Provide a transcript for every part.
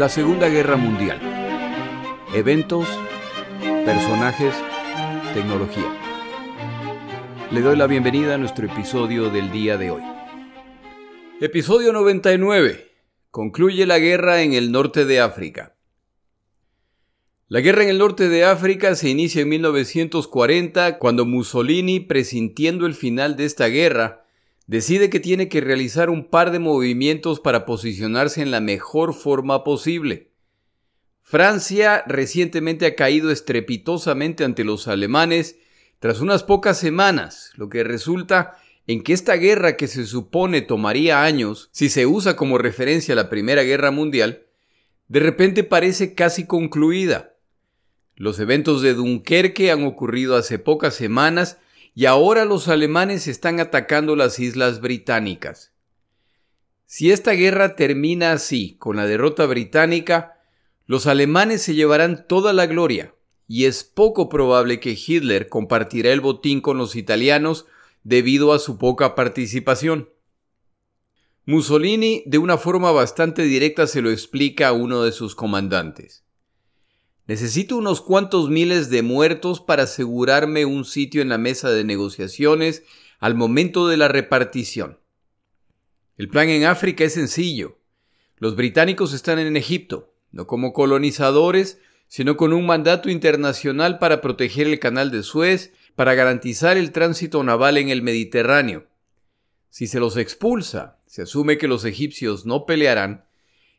La Segunda Guerra Mundial. Eventos, personajes, tecnología. Le doy la bienvenida a nuestro episodio del día de hoy. Episodio 99. Concluye la guerra en el norte de África. La guerra en el norte de África se inicia en 1940 cuando Mussolini, presintiendo el final de esta guerra, decide que tiene que realizar un par de movimientos para posicionarse en la mejor forma posible. Francia recientemente ha caído estrepitosamente ante los alemanes tras unas pocas semanas, lo que resulta en que esta guerra que se supone tomaría años, si se usa como referencia a la Primera Guerra Mundial, de repente parece casi concluida. Los eventos de Dunkerque han ocurrido hace pocas semanas y ahora los alemanes están atacando las islas británicas. Si esta guerra termina así, con la derrota británica, los alemanes se llevarán toda la gloria, y es poco probable que Hitler compartirá el botín con los italianos debido a su poca participación. Mussolini de una forma bastante directa se lo explica a uno de sus comandantes. Necesito unos cuantos miles de muertos para asegurarme un sitio en la mesa de negociaciones al momento de la repartición. El plan en África es sencillo. Los británicos están en Egipto, no como colonizadores, sino con un mandato internacional para proteger el canal de Suez, para garantizar el tránsito naval en el Mediterráneo. Si se los expulsa, se asume que los egipcios no pelearán,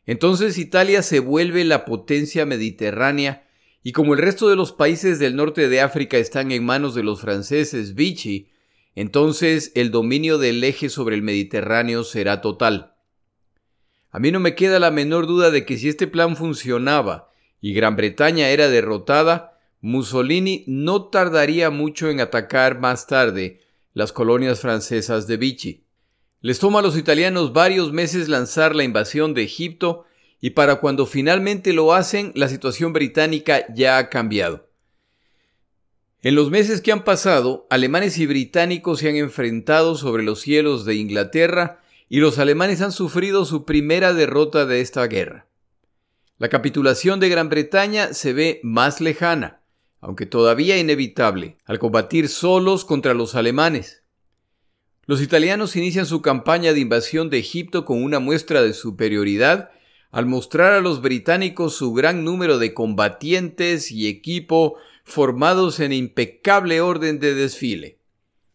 entonces Italia se vuelve la potencia mediterránea y como el resto de los países del norte de África están en manos de los franceses Vichy, entonces el dominio del eje sobre el Mediterráneo será total. A mí no me queda la menor duda de que si este plan funcionaba y Gran Bretaña era derrotada, Mussolini no tardaría mucho en atacar más tarde las colonias francesas de Vichy. Les toma a los italianos varios meses lanzar la invasión de Egipto y para cuando finalmente lo hacen, la situación británica ya ha cambiado. En los meses que han pasado, alemanes y británicos se han enfrentado sobre los cielos de Inglaterra y los alemanes han sufrido su primera derrota de esta guerra. La capitulación de Gran Bretaña se ve más lejana, aunque todavía inevitable, al combatir solos contra los alemanes. Los italianos inician su campaña de invasión de Egipto con una muestra de superioridad al mostrar a los británicos su gran número de combatientes y equipo formados en impecable orden de desfile.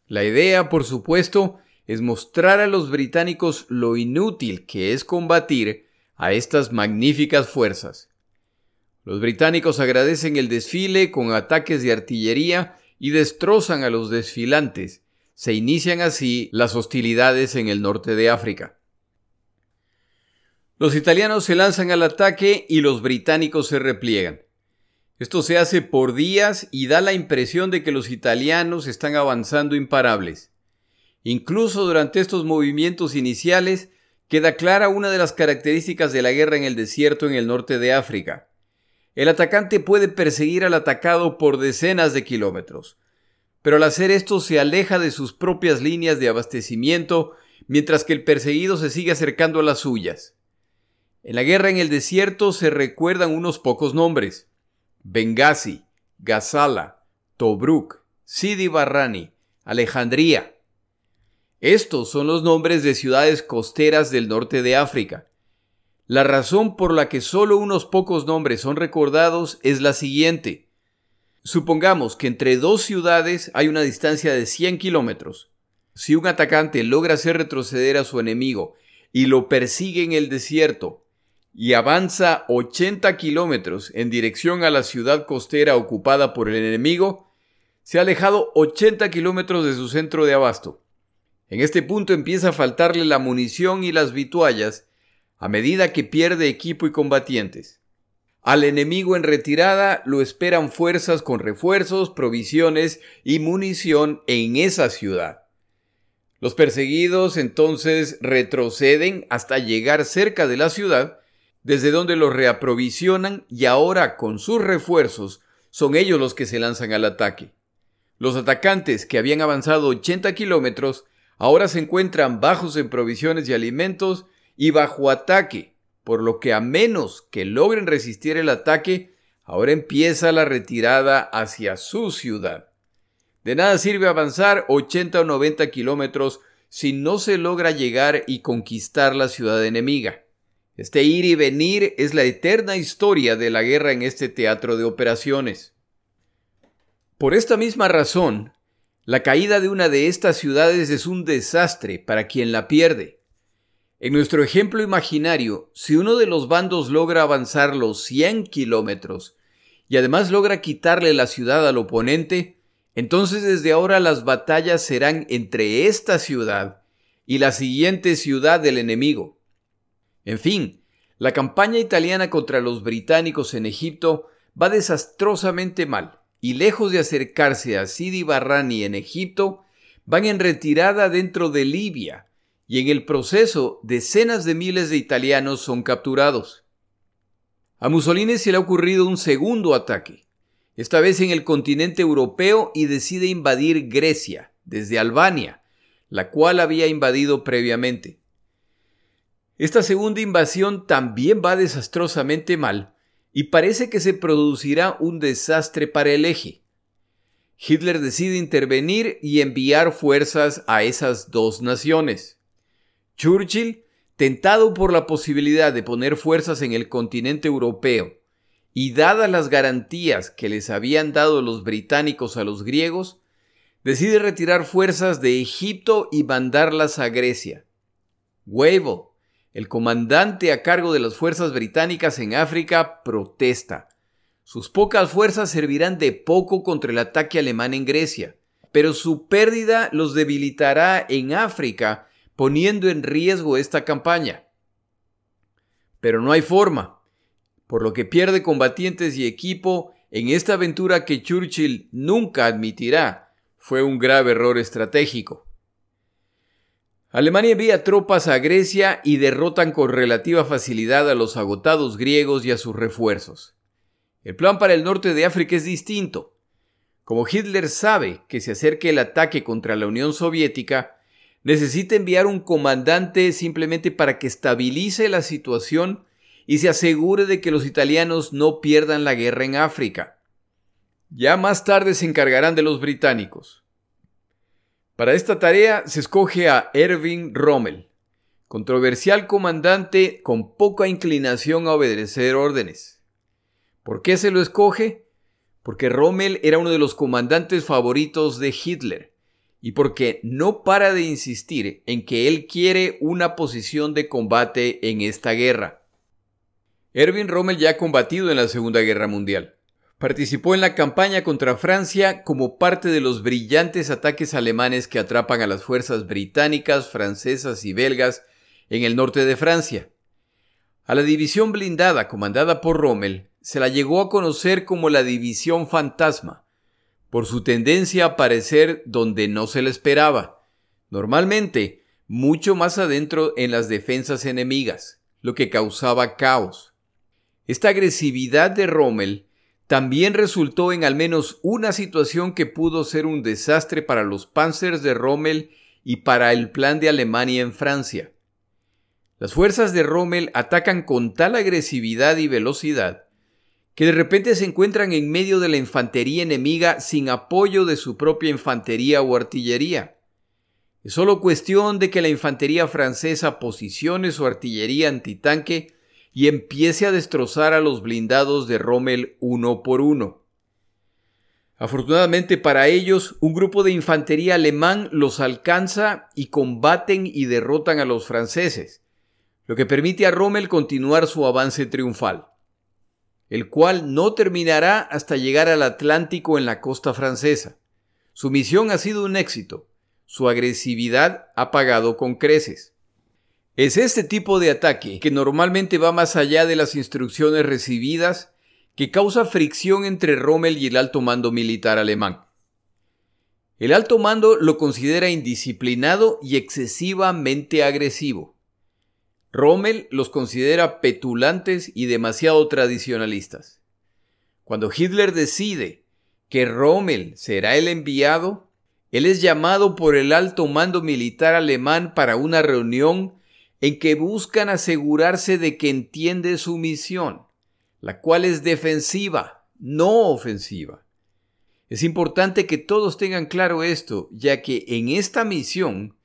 La idea, por supuesto, es mostrar a los británicos lo inútil que es combatir a estas magníficas fuerzas. Los británicos agradecen el desfile con ataques de artillería y destrozan a los desfilantes, se inician así las hostilidades en el norte de África. Los italianos se lanzan al ataque y los británicos se repliegan. Esto se hace por días y da la impresión de que los italianos están avanzando imparables. Incluso durante estos movimientos iniciales queda clara una de las características de la guerra en el desierto en el norte de África. El atacante puede perseguir al atacado por decenas de kilómetros, pero al hacer esto se aleja de sus propias líneas de abastecimiento, mientras que el perseguido se sigue acercando a las suyas. En la guerra en el desierto se recuerdan unos pocos nombres. Benghazi, Gazala, Tobruk, Sidi Barrani, Alejandría. Estos son los nombres de ciudades costeras del norte de África. La razón por la que solo unos pocos nombres son recordados es la siguiente. Supongamos que entre dos ciudades hay una distancia de 100 kilómetros. Si un atacante logra hacer retroceder a su enemigo y lo persigue en el desierto y avanza 80 kilómetros en dirección a la ciudad costera ocupada por el enemigo, se ha alejado 80 kilómetros de su centro de abasto. En este punto empieza a faltarle la munición y las vituallas a medida que pierde equipo y combatientes. Al enemigo en retirada lo esperan fuerzas con refuerzos, provisiones y munición en esa ciudad. Los perseguidos entonces retroceden hasta llegar cerca de la ciudad, desde donde los reaprovisionan y ahora con sus refuerzos son ellos los que se lanzan al ataque. Los atacantes que habían avanzado 80 kilómetros ahora se encuentran bajos en provisiones y alimentos y bajo ataque por lo que a menos que logren resistir el ataque, ahora empieza la retirada hacia su ciudad. De nada sirve avanzar 80 o 90 kilómetros si no se logra llegar y conquistar la ciudad enemiga. Este ir y venir es la eterna historia de la guerra en este teatro de operaciones. Por esta misma razón, la caída de una de estas ciudades es un desastre para quien la pierde. En nuestro ejemplo imaginario, si uno de los bandos logra avanzar los 100 kilómetros y además logra quitarle la ciudad al oponente, entonces desde ahora las batallas serán entre esta ciudad y la siguiente ciudad del enemigo. En fin, la campaña italiana contra los británicos en Egipto va desastrosamente mal, y lejos de acercarse a Sidi Barrani en Egipto, van en retirada dentro de Libia, y en el proceso decenas de miles de italianos son capturados. A Mussolini se le ha ocurrido un segundo ataque, esta vez en el continente europeo y decide invadir Grecia, desde Albania, la cual había invadido previamente. Esta segunda invasión también va desastrosamente mal y parece que se producirá un desastre para el eje. Hitler decide intervenir y enviar fuerzas a esas dos naciones. Churchill, tentado por la posibilidad de poner fuerzas en el continente europeo, y dadas las garantías que les habían dado los británicos a los griegos, decide retirar fuerzas de Egipto y mandarlas a Grecia. Wavell, el comandante a cargo de las fuerzas británicas en África, protesta. Sus pocas fuerzas servirán de poco contra el ataque alemán en Grecia, pero su pérdida los debilitará en África poniendo en riesgo esta campaña. Pero no hay forma, por lo que pierde combatientes y equipo en esta aventura que Churchill nunca admitirá fue un grave error estratégico. Alemania envía tropas a Grecia y derrotan con relativa facilidad a los agotados griegos y a sus refuerzos. El plan para el norte de África es distinto. Como Hitler sabe que se acerque el ataque contra la Unión Soviética, necesita enviar un comandante simplemente para que estabilice la situación y se asegure de que los italianos no pierdan la guerra en África. Ya más tarde se encargarán de los británicos. Para esta tarea se escoge a Erwin Rommel, controversial comandante con poca inclinación a obedecer órdenes. ¿Por qué se lo escoge? Porque Rommel era uno de los comandantes favoritos de Hitler y porque no para de insistir en que él quiere una posición de combate en esta guerra. Erwin Rommel ya ha combatido en la Segunda Guerra Mundial. Participó en la campaña contra Francia como parte de los brillantes ataques alemanes que atrapan a las fuerzas británicas, francesas y belgas en el norte de Francia. A la división blindada comandada por Rommel se la llegó a conocer como la División Fantasma, por su tendencia a aparecer donde no se le esperaba, normalmente mucho más adentro en las defensas enemigas, lo que causaba caos. Esta agresividad de Rommel también resultó en al menos una situación que pudo ser un desastre para los panzers de Rommel y para el plan de Alemania en Francia. Las fuerzas de Rommel atacan con tal agresividad y velocidad que de repente se encuentran en medio de la infantería enemiga sin apoyo de su propia infantería o artillería. Es solo cuestión de que la infantería francesa posicione su artillería antitanque y empiece a destrozar a los blindados de Rommel uno por uno. Afortunadamente para ellos, un grupo de infantería alemán los alcanza y combaten y derrotan a los franceses, lo que permite a Rommel continuar su avance triunfal el cual no terminará hasta llegar al Atlántico en la costa francesa. Su misión ha sido un éxito. Su agresividad ha pagado con creces. Es este tipo de ataque, que normalmente va más allá de las instrucciones recibidas, que causa fricción entre Rommel y el alto mando militar alemán. El alto mando lo considera indisciplinado y excesivamente agresivo. Rommel los considera petulantes y demasiado tradicionalistas. Cuando Hitler decide que Rommel será el enviado, él es llamado por el alto mando militar alemán para una reunión en que buscan asegurarse de que entiende su misión, la cual es defensiva, no ofensiva. Es importante que todos tengan claro esto, ya que en esta misión,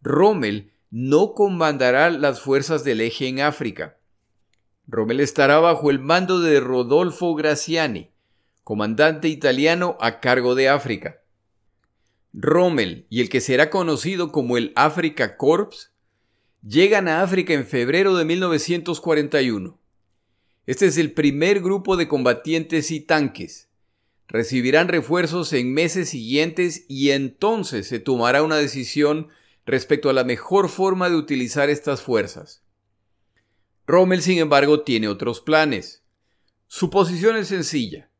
Rommel no comandará las fuerzas del eje en África. Rommel estará bajo el mando de Rodolfo Graziani, comandante italiano a cargo de África. Rommel y el que será conocido como el Africa Corps llegan a África en febrero de 1941. Este es el primer grupo de combatientes y tanques. Recibirán refuerzos en meses siguientes y entonces se tomará una decisión respecto a la mejor forma de utilizar estas fuerzas. Rommel, sin embargo, tiene otros planes. Su posición es sencilla.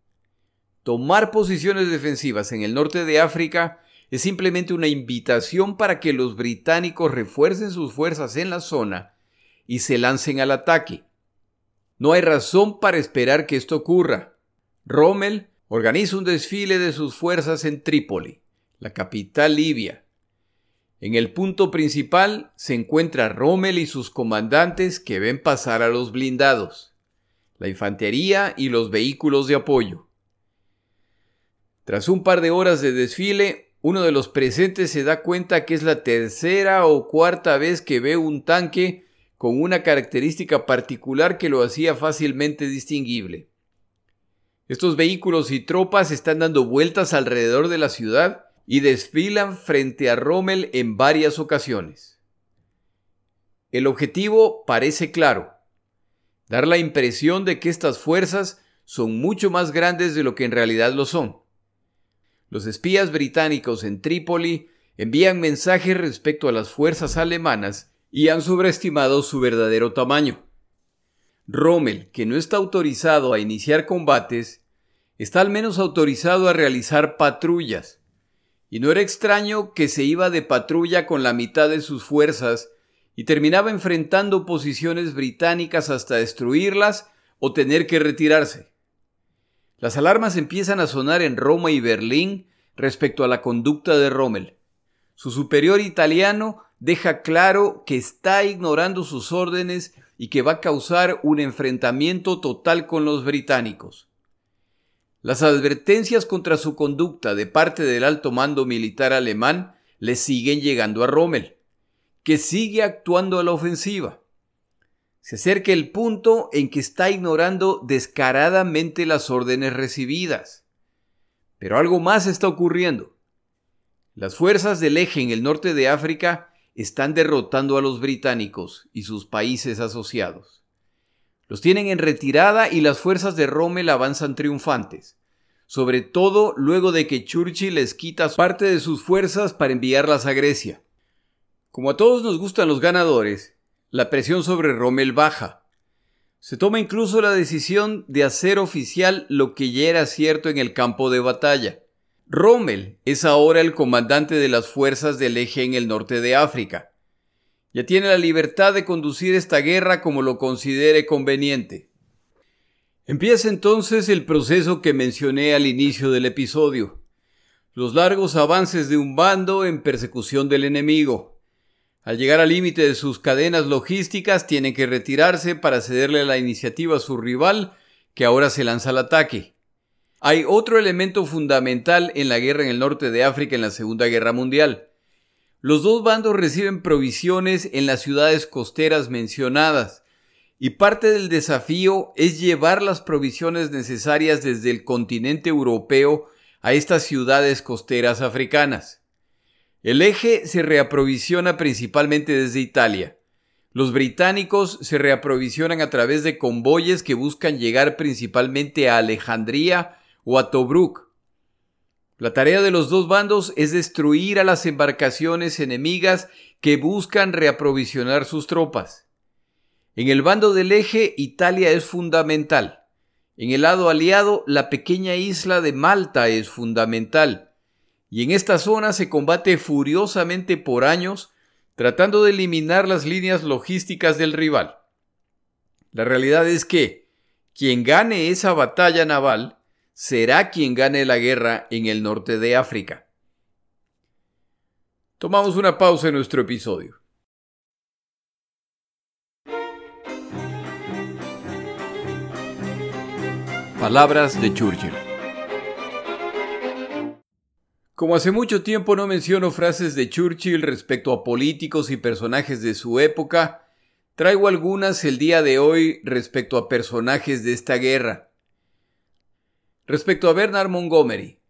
Tomar posiciones defensivas en el norte de África es simplemente una invitación para que los británicos refuercen sus fuerzas en la zona y se lancen al ataque. No hay razón para esperar que esto ocurra. Rommel organiza un desfile de sus fuerzas en Trípoli, la capital libia. En el punto principal se encuentra Rommel y sus comandantes que ven pasar a los blindados, la infantería y los vehículos de apoyo. Tras un par de horas de desfile, uno de los presentes se da cuenta que es la tercera o cuarta vez que ve un tanque con una característica particular que lo hacía fácilmente distinguible. Estos vehículos y tropas están dando vueltas alrededor de la ciudad y desfilan frente a Rommel en varias ocasiones. El objetivo parece claro, dar la impresión de que estas fuerzas son mucho más grandes de lo que en realidad lo son. Los espías británicos en Trípoli envían mensajes respecto a las fuerzas alemanas y han sobreestimado su verdadero tamaño. Rommel, que no está autorizado a iniciar combates, está al menos autorizado a realizar patrullas. Y no era extraño que se iba de patrulla con la mitad de sus fuerzas y terminaba enfrentando posiciones británicas hasta destruirlas o tener que retirarse. Las alarmas empiezan a sonar en Roma y Berlín respecto a la conducta de Rommel. Su superior italiano deja claro que está ignorando sus órdenes y que va a causar un enfrentamiento total con los británicos. Las advertencias contra su conducta de parte del alto mando militar alemán le siguen llegando a Rommel, que sigue actuando a la ofensiva. Se acerca el punto en que está ignorando descaradamente las órdenes recibidas. Pero algo más está ocurriendo. Las fuerzas del eje en el norte de África están derrotando a los británicos y sus países asociados. Los tienen en retirada y las fuerzas de Rommel avanzan triunfantes, sobre todo luego de que Churchill les quita parte de sus fuerzas para enviarlas a Grecia. Como a todos nos gustan los ganadores, la presión sobre Rommel baja. Se toma incluso la decisión de hacer oficial lo que ya era cierto en el campo de batalla. Rommel es ahora el comandante de las fuerzas del eje en el norte de África. Ya tiene la libertad de conducir esta guerra como lo considere conveniente. Empieza entonces el proceso que mencioné al inicio del episodio. Los largos avances de un bando en persecución del enemigo. Al llegar al límite de sus cadenas logísticas, tienen que retirarse para cederle la iniciativa a su rival, que ahora se lanza al ataque. Hay otro elemento fundamental en la guerra en el norte de África en la Segunda Guerra Mundial. Los dos bandos reciben provisiones en las ciudades costeras mencionadas, y parte del desafío es llevar las provisiones necesarias desde el continente europeo a estas ciudades costeras africanas. El eje se reaprovisiona principalmente desde Italia. Los británicos se reaprovisionan a través de convoyes que buscan llegar principalmente a Alejandría o a Tobruk. La tarea de los dos bandos es destruir a las embarcaciones enemigas que buscan reaprovisionar sus tropas. En el bando del eje, Italia es fundamental. En el lado aliado, la pequeña isla de Malta es fundamental y en esta zona se combate furiosamente por años tratando de eliminar las líneas logísticas del rival. La realidad es que quien gane esa batalla naval será quien gane la guerra en el norte de África. Tomamos una pausa en nuestro episodio. Palabras de Churchill. Como hace mucho tiempo no menciono frases de Churchill respecto a políticos y personajes de su época, traigo algunas el día de hoy respecto a personajes de esta guerra. Respecto a Bernard Montgomery,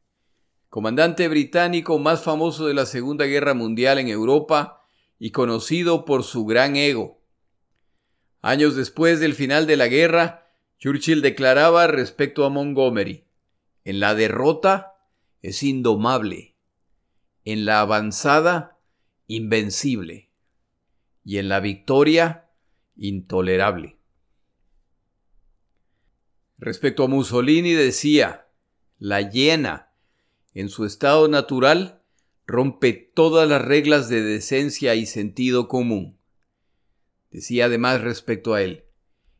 comandante británico más famoso de la Segunda Guerra Mundial en Europa y conocido por su gran ego. Años después del final de la guerra, Churchill declaraba respecto a Montgomery, en la derrota es indomable, en la avanzada invencible y en la victoria intolerable. Respecto a Mussolini decía, la hiena, en su estado natural, rompe todas las reglas de decencia y sentido común. Decía además respecto a él,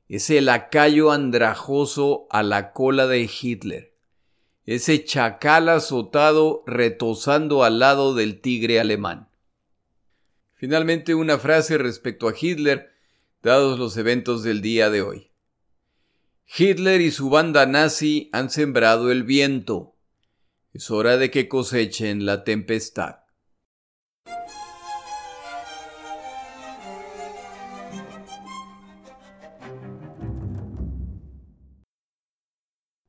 ese lacayo andrajoso a la cola de Hitler, ese chacal azotado retosando al lado del tigre alemán. Finalmente una frase respecto a Hitler, dados los eventos del día de hoy. Hitler y su banda nazi han sembrado el viento. Es hora de que cosechen la tempestad.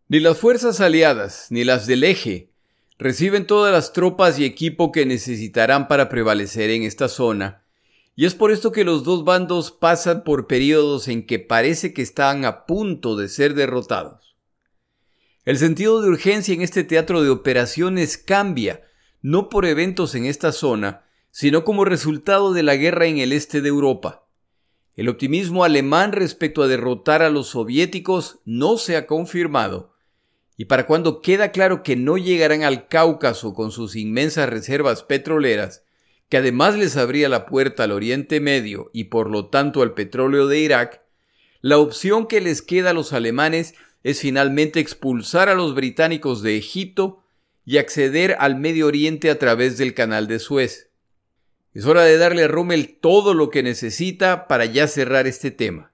Ni las fuerzas aliadas ni las del eje reciben todas las tropas y equipo que necesitarán para prevalecer en esta zona y es por esto que los dos bandos pasan por periodos en que parece que están a punto de ser derrotados. El sentido de urgencia en este teatro de operaciones cambia, no por eventos en esta zona, sino como resultado de la guerra en el este de Europa. El optimismo alemán respecto a derrotar a los soviéticos no se ha confirmado, y para cuando queda claro que no llegarán al Cáucaso con sus inmensas reservas petroleras, que además les abría la puerta al Oriente Medio y por lo tanto al petróleo de Irak, la opción que les queda a los alemanes es finalmente expulsar a los británicos de Egipto y acceder al Medio Oriente a través del canal de Suez. Es hora de darle a Rommel todo lo que necesita para ya cerrar este tema.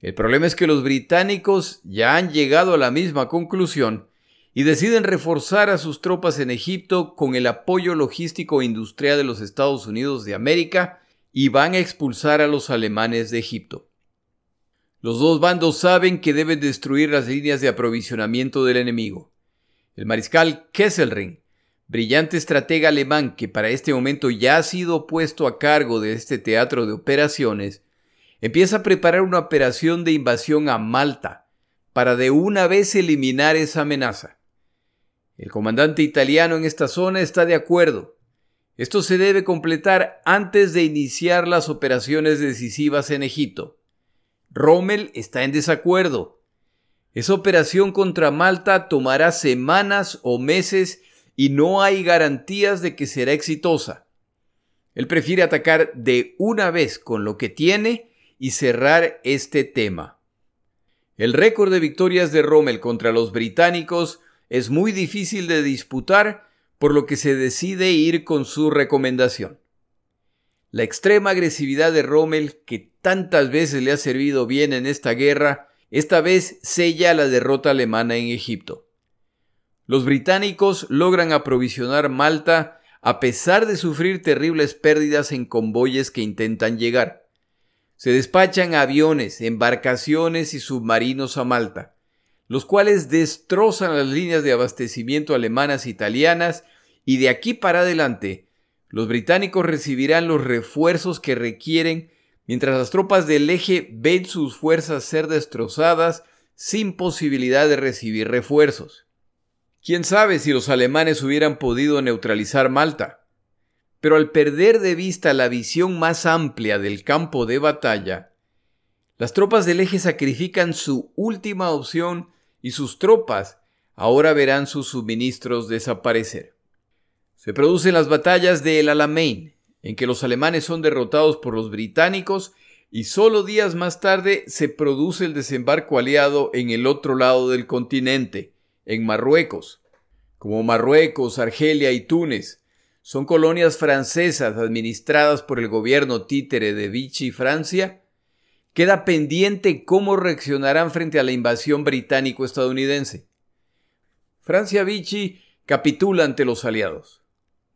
El problema es que los británicos ya han llegado a la misma conclusión y deciden reforzar a sus tropas en Egipto con el apoyo logístico e industrial de los Estados Unidos de América y van a expulsar a los alemanes de Egipto. Los dos bandos saben que deben destruir las líneas de aprovisionamiento del enemigo. El mariscal Kesselring, brillante estratega alemán que para este momento ya ha sido puesto a cargo de este teatro de operaciones, empieza a preparar una operación de invasión a Malta para de una vez eliminar esa amenaza. El comandante italiano en esta zona está de acuerdo. Esto se debe completar antes de iniciar las operaciones decisivas en Egipto. Rommel está en desacuerdo. Esa operación contra Malta tomará semanas o meses y no hay garantías de que será exitosa. Él prefiere atacar de una vez con lo que tiene y cerrar este tema. El récord de victorias de Rommel contra los británicos es muy difícil de disputar, por lo que se decide ir con su recomendación. La extrema agresividad de Rommel, que tantas veces le ha servido bien en esta guerra, esta vez sella la derrota alemana en Egipto. Los británicos logran aprovisionar Malta a pesar de sufrir terribles pérdidas en convoyes que intentan llegar. Se despachan aviones, embarcaciones y submarinos a Malta los cuales destrozan las líneas de abastecimiento alemanas e italianas y de aquí para adelante los británicos recibirán los refuerzos que requieren mientras las tropas del eje ven sus fuerzas ser destrozadas sin posibilidad de recibir refuerzos. Quién sabe si los alemanes hubieran podido neutralizar Malta. Pero al perder de vista la visión más amplia del campo de batalla, las tropas del eje sacrifican su última opción y sus tropas ahora verán sus suministros desaparecer. Se producen las batallas de El Alamein, en que los alemanes son derrotados por los británicos y solo días más tarde se produce el desembarco aliado en el otro lado del continente, en Marruecos. Como Marruecos, Argelia y Túnez son colonias francesas administradas por el gobierno títere de Vichy Francia, queda pendiente cómo reaccionarán frente a la invasión británico-estadounidense. Francia Vichy capitula ante los aliados.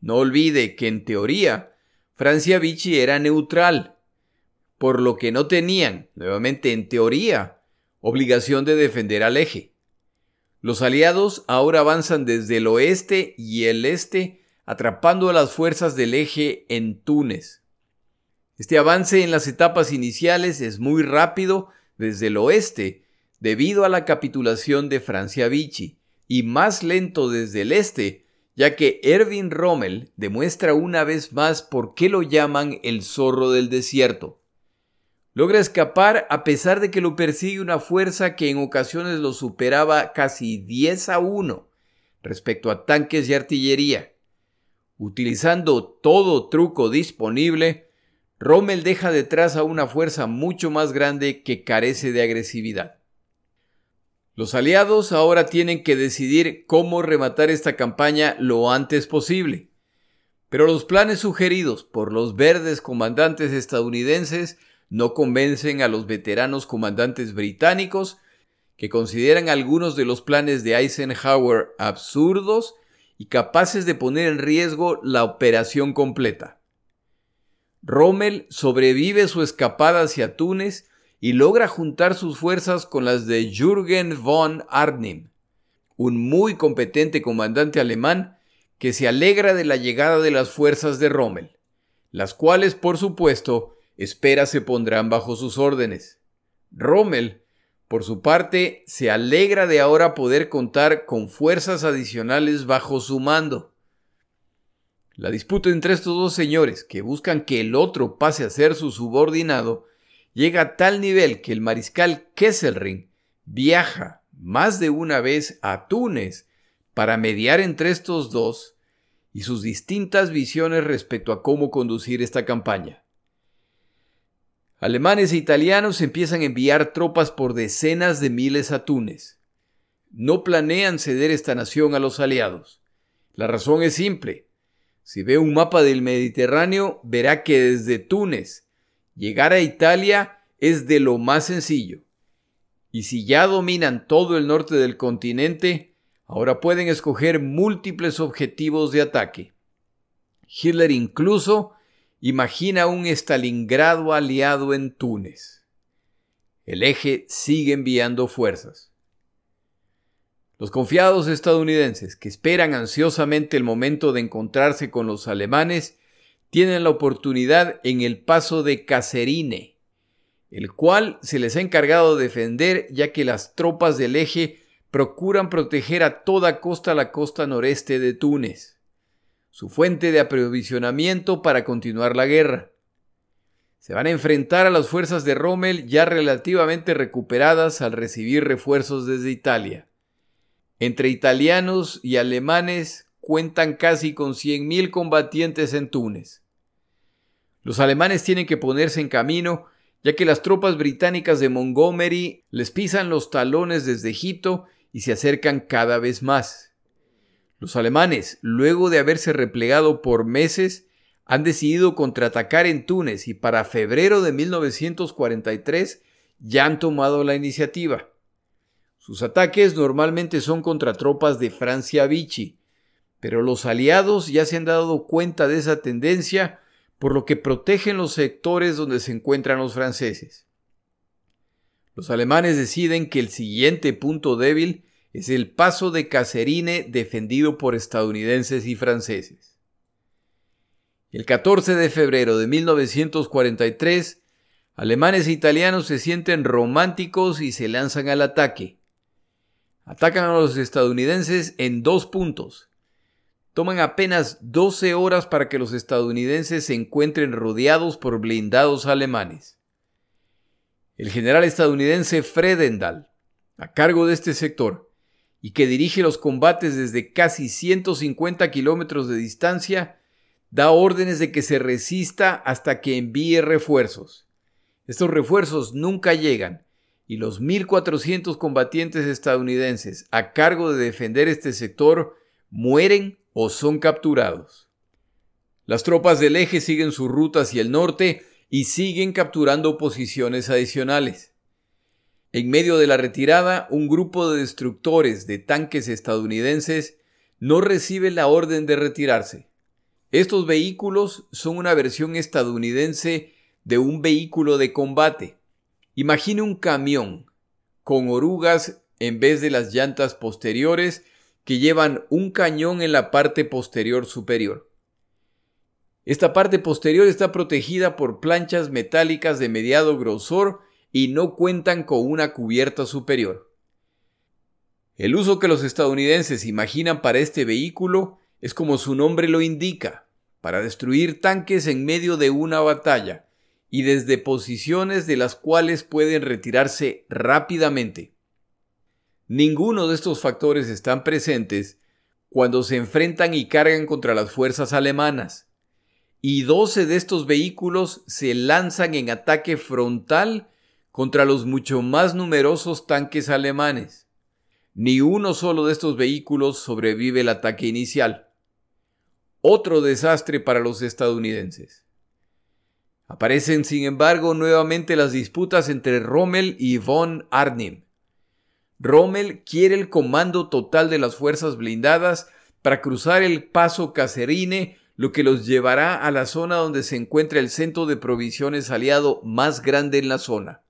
No olvide que en teoría Francia Vichy era neutral, por lo que no tenían, nuevamente en teoría, obligación de defender al eje. Los aliados ahora avanzan desde el oeste y el este, atrapando a las fuerzas del eje en Túnez. Este avance en las etapas iniciales es muy rápido desde el oeste, debido a la capitulación de Francia Vichy, y más lento desde el este, ya que Erwin Rommel demuestra una vez más por qué lo llaman el zorro del desierto. Logra escapar a pesar de que lo persigue una fuerza que en ocasiones lo superaba casi 10 a 1 respecto a tanques y artillería. Utilizando todo truco disponible, Rommel deja detrás a una fuerza mucho más grande que carece de agresividad. Los aliados ahora tienen que decidir cómo rematar esta campaña lo antes posible. Pero los planes sugeridos por los verdes comandantes estadounidenses no convencen a los veteranos comandantes británicos, que consideran algunos de los planes de Eisenhower absurdos y capaces de poner en riesgo la operación completa. Rommel sobrevive su escapada hacia Túnez y logra juntar sus fuerzas con las de Jürgen von Arnim, un muy competente comandante alemán que se alegra de la llegada de las fuerzas de Rommel, las cuales, por supuesto, espera se pondrán bajo sus órdenes. Rommel, por su parte, se alegra de ahora poder contar con fuerzas adicionales bajo su mando. La disputa entre estos dos señores, que buscan que el otro pase a ser su subordinado, llega a tal nivel que el mariscal Kesselring viaja más de una vez a Túnez para mediar entre estos dos y sus distintas visiones respecto a cómo conducir esta campaña. Alemanes e italianos empiezan a enviar tropas por decenas de miles a Túnez. No planean ceder esta nación a los aliados. La razón es simple. Si ve un mapa del Mediterráneo, verá que desde Túnez Llegar a Italia es de lo más sencillo. Y si ya dominan todo el norte del continente, ahora pueden escoger múltiples objetivos de ataque. Hitler incluso imagina un Stalingrado aliado en Túnez. El eje sigue enviando fuerzas. Los confiados estadounidenses, que esperan ansiosamente el momento de encontrarse con los alemanes, tienen la oportunidad en el paso de Caserine, el cual se les ha encargado de defender ya que las tropas del eje procuran proteger a toda costa la costa noreste de Túnez, su fuente de aprovisionamiento para continuar la guerra. Se van a enfrentar a las fuerzas de Rommel ya relativamente recuperadas al recibir refuerzos desde Italia. Entre italianos y alemanes cuentan casi con 100.000 combatientes en Túnez. Los alemanes tienen que ponerse en camino, ya que las tropas británicas de Montgomery les pisan los talones desde Egipto y se acercan cada vez más. Los alemanes, luego de haberse replegado por meses, han decidido contraatacar en Túnez y para febrero de 1943 ya han tomado la iniciativa. Sus ataques normalmente son contra tropas de Francia Vichy, pero los aliados ya se han dado cuenta de esa tendencia por lo que protegen los sectores donde se encuentran los franceses. Los alemanes deciden que el siguiente punto débil es el paso de Caserine defendido por estadounidenses y franceses. El 14 de febrero de 1943, alemanes e italianos se sienten románticos y se lanzan al ataque. Atacan a los estadounidenses en dos puntos, Toman apenas 12 horas para que los estadounidenses se encuentren rodeados por blindados alemanes. El general estadounidense Fredendall, a cargo de este sector, y que dirige los combates desde casi 150 kilómetros de distancia, da órdenes de que se resista hasta que envíe refuerzos. Estos refuerzos nunca llegan, y los 1.400 combatientes estadounidenses a cargo de defender este sector mueren o son capturados. Las tropas del eje siguen su ruta hacia el norte y siguen capturando posiciones adicionales. En medio de la retirada, un grupo de destructores de tanques estadounidenses no recibe la orden de retirarse. Estos vehículos son una versión estadounidense de un vehículo de combate. Imagine un camión con orugas en vez de las llantas posteriores que llevan un cañón en la parte posterior superior. Esta parte posterior está protegida por planchas metálicas de mediado grosor y no cuentan con una cubierta superior. El uso que los estadounidenses imaginan para este vehículo es como su nombre lo indica, para destruir tanques en medio de una batalla y desde posiciones de las cuales pueden retirarse rápidamente. Ninguno de estos factores están presentes cuando se enfrentan y cargan contra las fuerzas alemanas, y 12 de estos vehículos se lanzan en ataque frontal contra los mucho más numerosos tanques alemanes. Ni uno solo de estos vehículos sobrevive el ataque inicial. Otro desastre para los estadounidenses. Aparecen, sin embargo, nuevamente las disputas entre Rommel y von Arnim. Rommel quiere el comando total de las fuerzas blindadas para cruzar el paso Caserine, lo que los llevará a la zona donde se encuentra el centro de provisiones aliado más grande en la zona.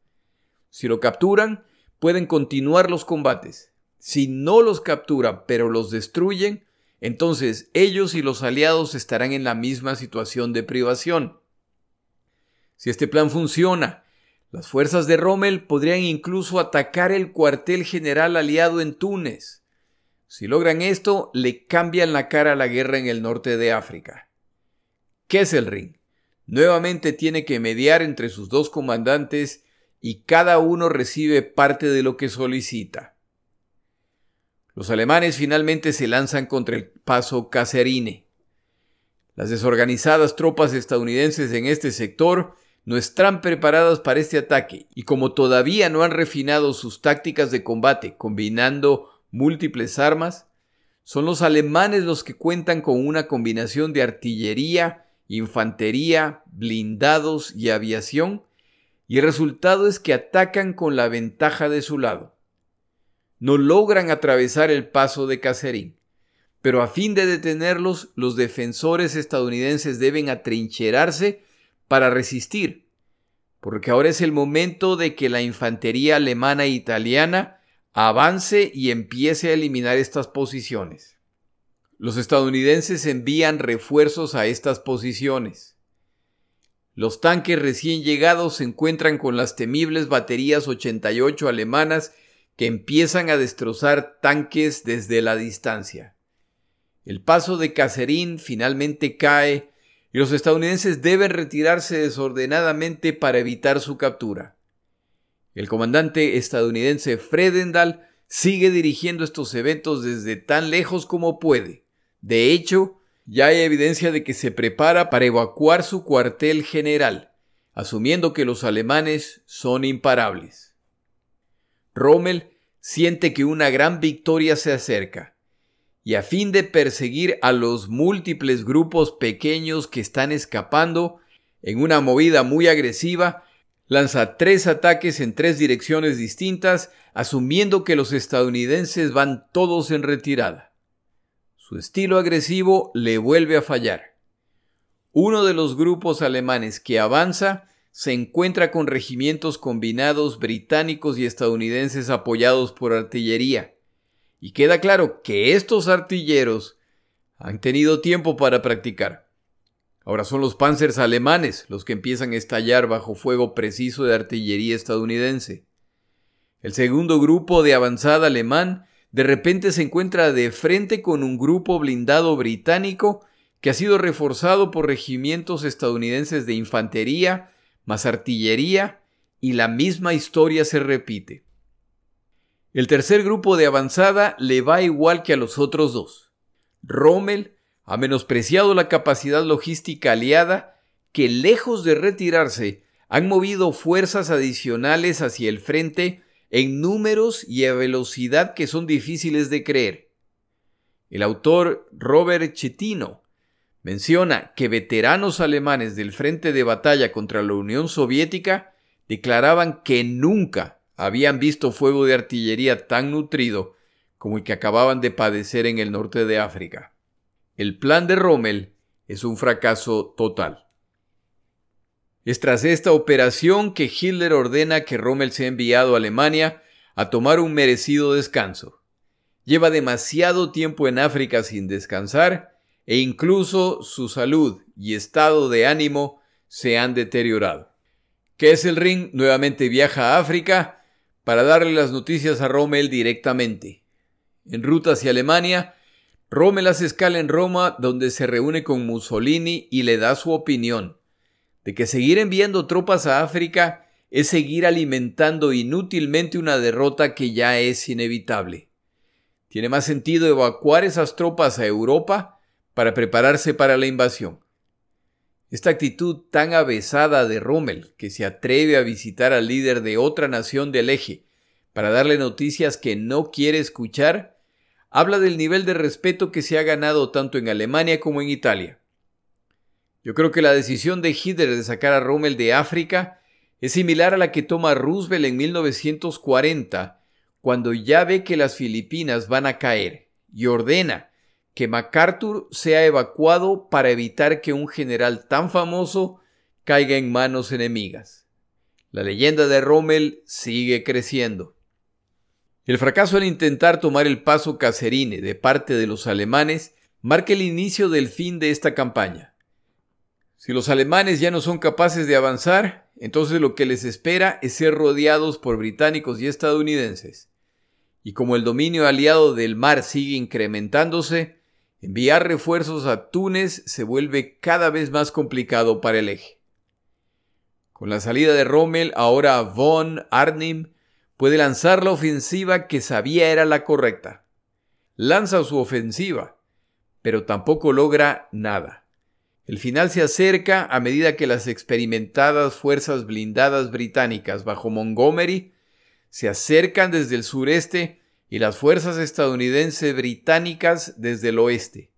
Si lo capturan, pueden continuar los combates. Si no los capturan pero los destruyen, entonces ellos y los aliados estarán en la misma situación de privación. Si este plan funciona las fuerzas de Rommel podrían incluso atacar el cuartel general aliado en Túnez. Si logran esto, le cambian la cara a la guerra en el norte de África. Kesselring nuevamente tiene que mediar entre sus dos comandantes y cada uno recibe parte de lo que solicita. Los alemanes finalmente se lanzan contra el paso Caserine. Las desorganizadas tropas estadounidenses en este sector no están preparadas para este ataque y como todavía no han refinado sus tácticas de combate combinando múltiples armas, son los alemanes los que cuentan con una combinación de artillería, infantería, blindados y aviación, y el resultado es que atacan con la ventaja de su lado. No logran atravesar el paso de Cacerín, pero a fin de detenerlos, los defensores estadounidenses deben atrincherarse para resistir, porque ahora es el momento de que la infantería alemana e italiana avance y empiece a eliminar estas posiciones. Los estadounidenses envían refuerzos a estas posiciones. Los tanques recién llegados se encuentran con las temibles baterías 88 alemanas que empiezan a destrozar tanques desde la distancia. El paso de Cacerín finalmente cae y los estadounidenses deben retirarse desordenadamente para evitar su captura. El comandante estadounidense Fredendall sigue dirigiendo estos eventos desde tan lejos como puede. De hecho, ya hay evidencia de que se prepara para evacuar su cuartel general, asumiendo que los alemanes son imparables. Rommel siente que una gran victoria se acerca y a fin de perseguir a los múltiples grupos pequeños que están escapando, en una movida muy agresiva, lanza tres ataques en tres direcciones distintas, asumiendo que los estadounidenses van todos en retirada. Su estilo agresivo le vuelve a fallar. Uno de los grupos alemanes que avanza se encuentra con regimientos combinados británicos y estadounidenses apoyados por artillería. Y queda claro que estos artilleros han tenido tiempo para practicar. Ahora son los panzers alemanes los que empiezan a estallar bajo fuego preciso de artillería estadounidense. El segundo grupo de avanzada alemán de repente se encuentra de frente con un grupo blindado británico que ha sido reforzado por regimientos estadounidenses de infantería, más artillería, y la misma historia se repite. El tercer grupo de avanzada le va igual que a los otros dos. Rommel ha menospreciado la capacidad logística aliada que, lejos de retirarse, han movido fuerzas adicionales hacia el frente en números y a velocidad que son difíciles de creer. El autor Robert Chetino menciona que veteranos alemanes del frente de batalla contra la Unión Soviética declaraban que nunca habían visto fuego de artillería tan nutrido como el que acababan de padecer en el norte de África. El plan de Rommel es un fracaso total. Es tras esta operación que Hitler ordena que Rommel sea enviado a Alemania a tomar un merecido descanso. Lleva demasiado tiempo en África sin descansar e incluso su salud y estado de ánimo se han deteriorado. Kesselring nuevamente viaja a África para darle las noticias a Rommel directamente. En ruta hacia Alemania, Rommel hace escala en Roma donde se reúne con Mussolini y le da su opinión de que seguir enviando tropas a África es seguir alimentando inútilmente una derrota que ya es inevitable. Tiene más sentido evacuar esas tropas a Europa para prepararse para la invasión. Esta actitud tan avesada de Rommel, que se atreve a visitar al líder de otra nación del eje para darle noticias que no quiere escuchar, habla del nivel de respeto que se ha ganado tanto en Alemania como en Italia. Yo creo que la decisión de Hitler de sacar a Rommel de África es similar a la que toma Roosevelt en 1940, cuando ya ve que las Filipinas van a caer y ordena que MacArthur sea evacuado para evitar que un general tan famoso caiga en manos enemigas. La leyenda de Rommel sigue creciendo. El fracaso al intentar tomar el paso Caserine de parte de los alemanes marca el inicio del fin de esta campaña. Si los alemanes ya no son capaces de avanzar, entonces lo que les espera es ser rodeados por británicos y estadounidenses. Y como el dominio aliado del mar sigue incrementándose, Enviar refuerzos a Túnez se vuelve cada vez más complicado para el eje. Con la salida de Rommel, ahora von Arnim puede lanzar la ofensiva que sabía era la correcta. Lanza su ofensiva, pero tampoco logra nada. El final se acerca a medida que las experimentadas fuerzas blindadas británicas bajo Montgomery se acercan desde el sureste y las fuerzas estadounidenses británicas desde el oeste.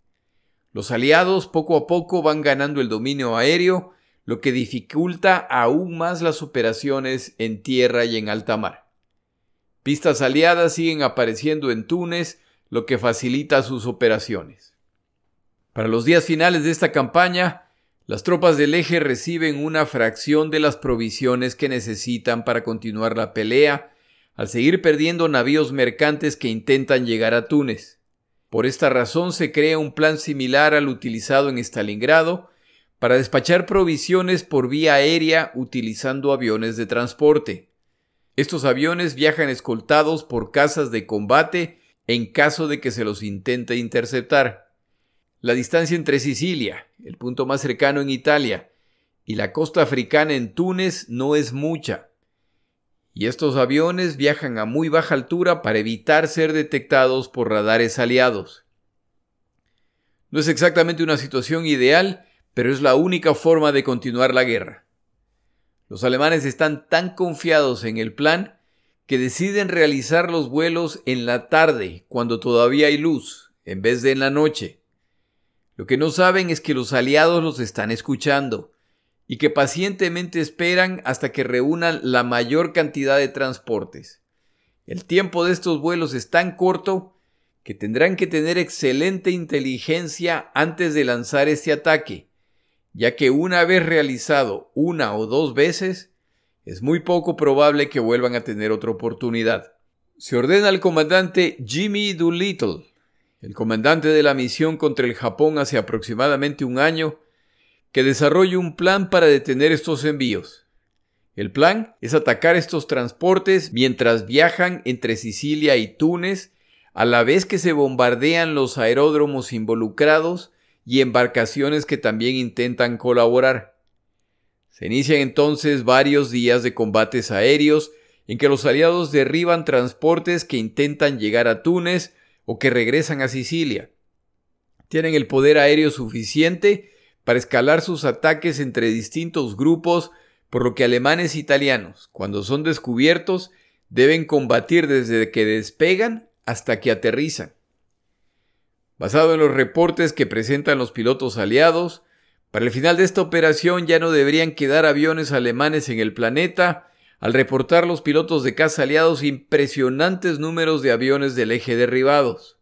Los aliados poco a poco van ganando el dominio aéreo, lo que dificulta aún más las operaciones en tierra y en alta mar. Pistas aliadas siguen apareciendo en Túnez, lo que facilita sus operaciones. Para los días finales de esta campaña, las tropas del eje reciben una fracción de las provisiones que necesitan para continuar la pelea al seguir perdiendo navíos mercantes que intentan llegar a Túnez. Por esta razón se crea un plan similar al utilizado en Stalingrado para despachar provisiones por vía aérea utilizando aviones de transporte. Estos aviones viajan escoltados por casas de combate en caso de que se los intente interceptar. La distancia entre Sicilia, el punto más cercano en Italia, y la costa africana en Túnez no es mucha, y estos aviones viajan a muy baja altura para evitar ser detectados por radares aliados. No es exactamente una situación ideal, pero es la única forma de continuar la guerra. Los alemanes están tan confiados en el plan que deciden realizar los vuelos en la tarde, cuando todavía hay luz, en vez de en la noche. Lo que no saben es que los aliados los están escuchando y que pacientemente esperan hasta que reúnan la mayor cantidad de transportes. El tiempo de estos vuelos es tan corto que tendrán que tener excelente inteligencia antes de lanzar este ataque, ya que una vez realizado una o dos veces, es muy poco probable que vuelvan a tener otra oportunidad. Se ordena al comandante Jimmy Doolittle, el comandante de la misión contra el Japón hace aproximadamente un año, que desarrolle un plan para detener estos envíos. El plan es atacar estos transportes mientras viajan entre Sicilia y Túnez, a la vez que se bombardean los aeródromos involucrados y embarcaciones que también intentan colaborar. Se inician entonces varios días de combates aéreos en que los aliados derriban transportes que intentan llegar a Túnez o que regresan a Sicilia. Tienen el poder aéreo suficiente para escalar sus ataques entre distintos grupos, por lo que alemanes e italianos, cuando son descubiertos, deben combatir desde que despegan hasta que aterrizan. Basado en los reportes que presentan los pilotos aliados, para el final de esta operación ya no deberían quedar aviones alemanes en el planeta, al reportar los pilotos de caza aliados impresionantes números de aviones del eje derribados.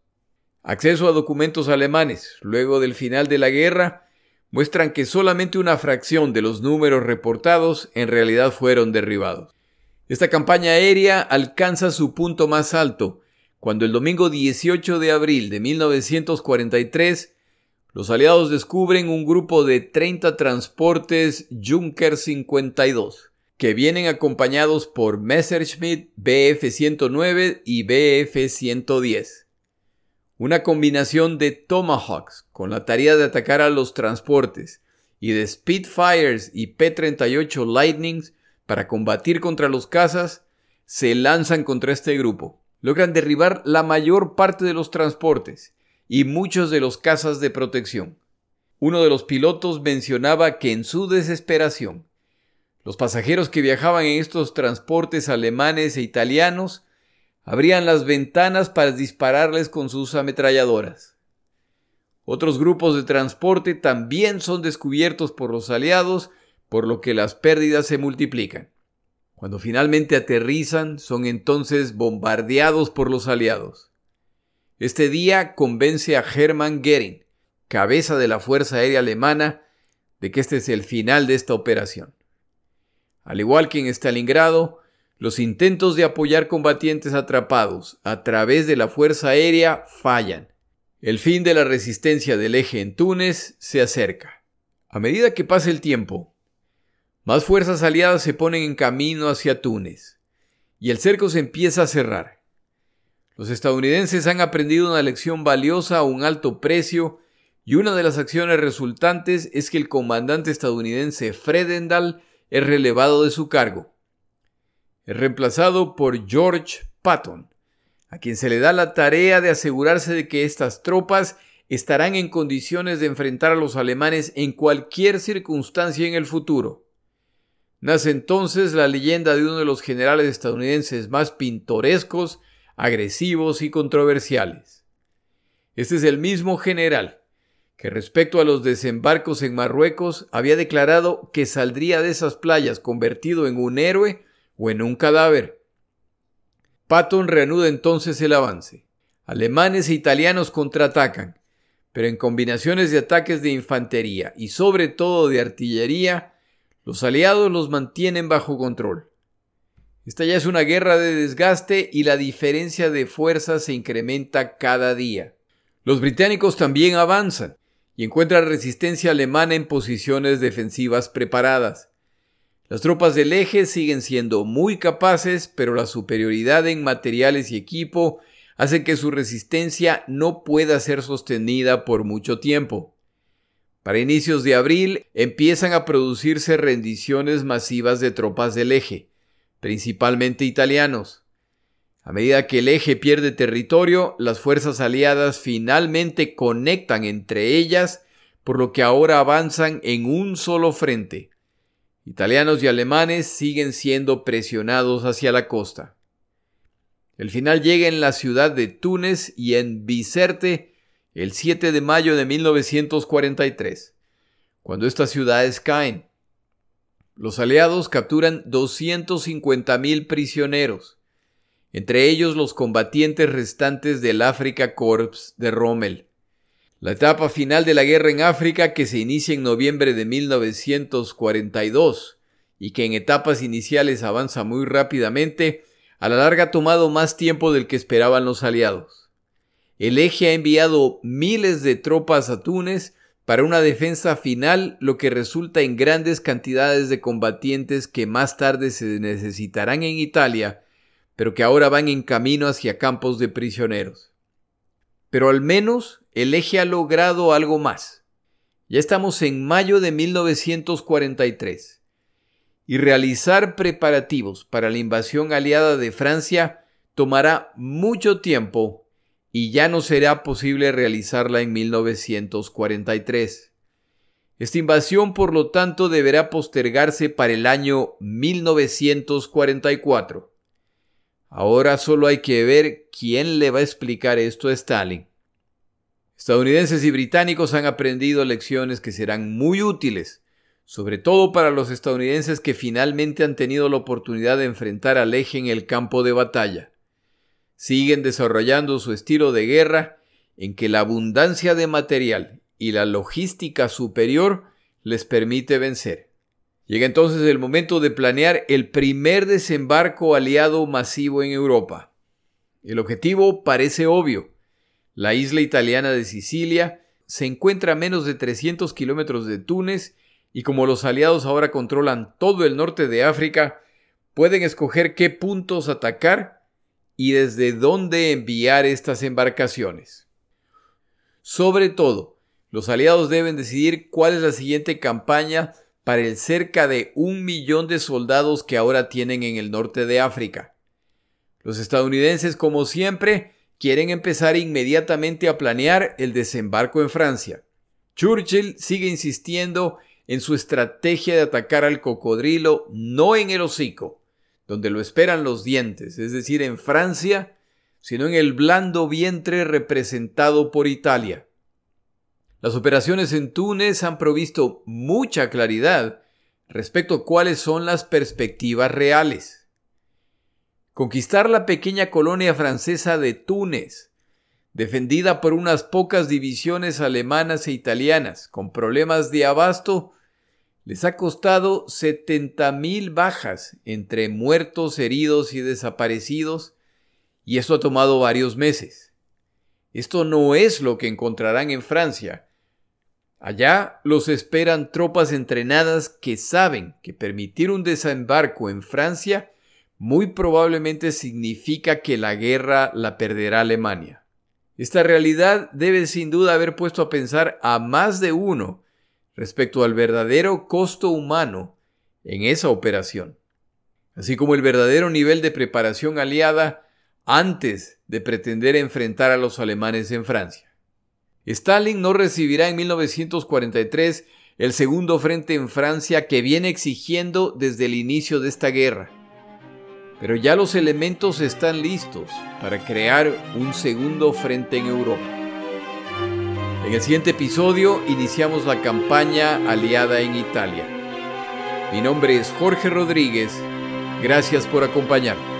Acceso a documentos alemanes, luego del final de la guerra, muestran que solamente una fracción de los números reportados en realidad fueron derribados. Esta campaña aérea alcanza su punto más alto cuando el domingo 18 de abril de 1943 los aliados descubren un grupo de 30 transportes Junker 52 que vienen acompañados por Messerschmitt Bf-109 y Bf-110. Una combinación de Tomahawks con la tarea de atacar a los transportes y de Spitfires y P-38 Lightnings para combatir contra los cazas se lanzan contra este grupo logran derribar la mayor parte de los transportes y muchos de los cazas de protección. Uno de los pilotos mencionaba que en su desesperación, los pasajeros que viajaban en estos transportes alemanes e italianos abrían las ventanas para dispararles con sus ametralladoras. Otros grupos de transporte también son descubiertos por los aliados, por lo que las pérdidas se multiplican. Cuando finalmente aterrizan, son entonces bombardeados por los aliados. Este día convence a Hermann Goering, cabeza de la Fuerza Aérea Alemana, de que este es el final de esta operación. Al igual que en Stalingrado, los intentos de apoyar combatientes atrapados a través de la Fuerza Aérea fallan. El fin de la resistencia del eje en Túnez se acerca. A medida que pasa el tiempo, más fuerzas aliadas se ponen en camino hacia Túnez y el cerco se empieza a cerrar. Los estadounidenses han aprendido una lección valiosa a un alto precio y una de las acciones resultantes es que el comandante estadounidense Fredendall es relevado de su cargo. Reemplazado por George Patton, a quien se le da la tarea de asegurarse de que estas tropas estarán en condiciones de enfrentar a los alemanes en cualquier circunstancia en el futuro. Nace entonces la leyenda de uno de los generales estadounidenses más pintorescos, agresivos y controversiales. Este es el mismo general que respecto a los desembarcos en Marruecos había declarado que saldría de esas playas convertido en un héroe o en un cadáver. Patton reanuda entonces el avance. Alemanes e italianos contraatacan, pero en combinaciones de ataques de infantería y sobre todo de artillería, los aliados los mantienen bajo control. Esta ya es una guerra de desgaste y la diferencia de fuerzas se incrementa cada día. Los británicos también avanzan y encuentran resistencia alemana en posiciones defensivas preparadas. Las tropas del eje siguen siendo muy capaces, pero la superioridad en materiales y equipo hace que su resistencia no pueda ser sostenida por mucho tiempo. Para inicios de abril empiezan a producirse rendiciones masivas de tropas del eje, principalmente italianos. A medida que el eje pierde territorio, las fuerzas aliadas finalmente conectan entre ellas, por lo que ahora avanzan en un solo frente. Italianos y alemanes siguen siendo presionados hacia la costa. El final llega en la ciudad de Túnez y en Bizerte el 7 de mayo de 1943, cuando estas ciudades caen. Los aliados capturan 250.000 prisioneros, entre ellos los combatientes restantes del Africa Corps de Rommel. La etapa final de la guerra en África, que se inicia en noviembre de 1942 y que en etapas iniciales avanza muy rápidamente, a la larga ha tomado más tiempo del que esperaban los aliados. El eje ha enviado miles de tropas a Túnez para una defensa final, lo que resulta en grandes cantidades de combatientes que más tarde se necesitarán en Italia, pero que ahora van en camino hacia campos de prisioneros. Pero al menos el eje ha logrado algo más. Ya estamos en mayo de 1943 y realizar preparativos para la invasión aliada de Francia tomará mucho tiempo y ya no será posible realizarla en 1943. Esta invasión, por lo tanto, deberá postergarse para el año 1944. Ahora solo hay que ver quién le va a explicar esto a Stalin. Estadounidenses y británicos han aprendido lecciones que serán muy útiles, sobre todo para los estadounidenses que finalmente han tenido la oportunidad de enfrentar al eje en el campo de batalla. Siguen desarrollando su estilo de guerra en que la abundancia de material y la logística superior les permite vencer. Llega entonces el momento de planear el primer desembarco aliado masivo en Europa. El objetivo parece obvio, la isla italiana de Sicilia se encuentra a menos de 300 kilómetros de Túnez y como los aliados ahora controlan todo el norte de África, pueden escoger qué puntos atacar y desde dónde enviar estas embarcaciones. Sobre todo, los aliados deben decidir cuál es la siguiente campaña para el cerca de un millón de soldados que ahora tienen en el norte de África. Los estadounidenses, como siempre, quieren empezar inmediatamente a planear el desembarco en Francia. Churchill sigue insistiendo en su estrategia de atacar al cocodrilo no en el hocico, donde lo esperan los dientes, es decir, en Francia, sino en el blando vientre representado por Italia. Las operaciones en Túnez han provisto mucha claridad respecto a cuáles son las perspectivas reales. Conquistar la pequeña colonia francesa de Túnez, defendida por unas pocas divisiones alemanas e italianas, con problemas de abasto, les ha costado 70.000 bajas entre muertos, heridos y desaparecidos, y esto ha tomado varios meses. Esto no es lo que encontrarán en Francia. Allá los esperan tropas entrenadas que saben que permitir un desembarco en Francia muy probablemente significa que la guerra la perderá Alemania. Esta realidad debe sin duda haber puesto a pensar a más de uno respecto al verdadero costo humano en esa operación, así como el verdadero nivel de preparación aliada antes de pretender enfrentar a los alemanes en Francia. Stalin no recibirá en 1943 el segundo frente en Francia que viene exigiendo desde el inicio de esta guerra pero ya los elementos están listos para crear un segundo frente en Europa. En el siguiente episodio iniciamos la campaña aliada en Italia. Mi nombre es Jorge Rodríguez. Gracias por acompañarme.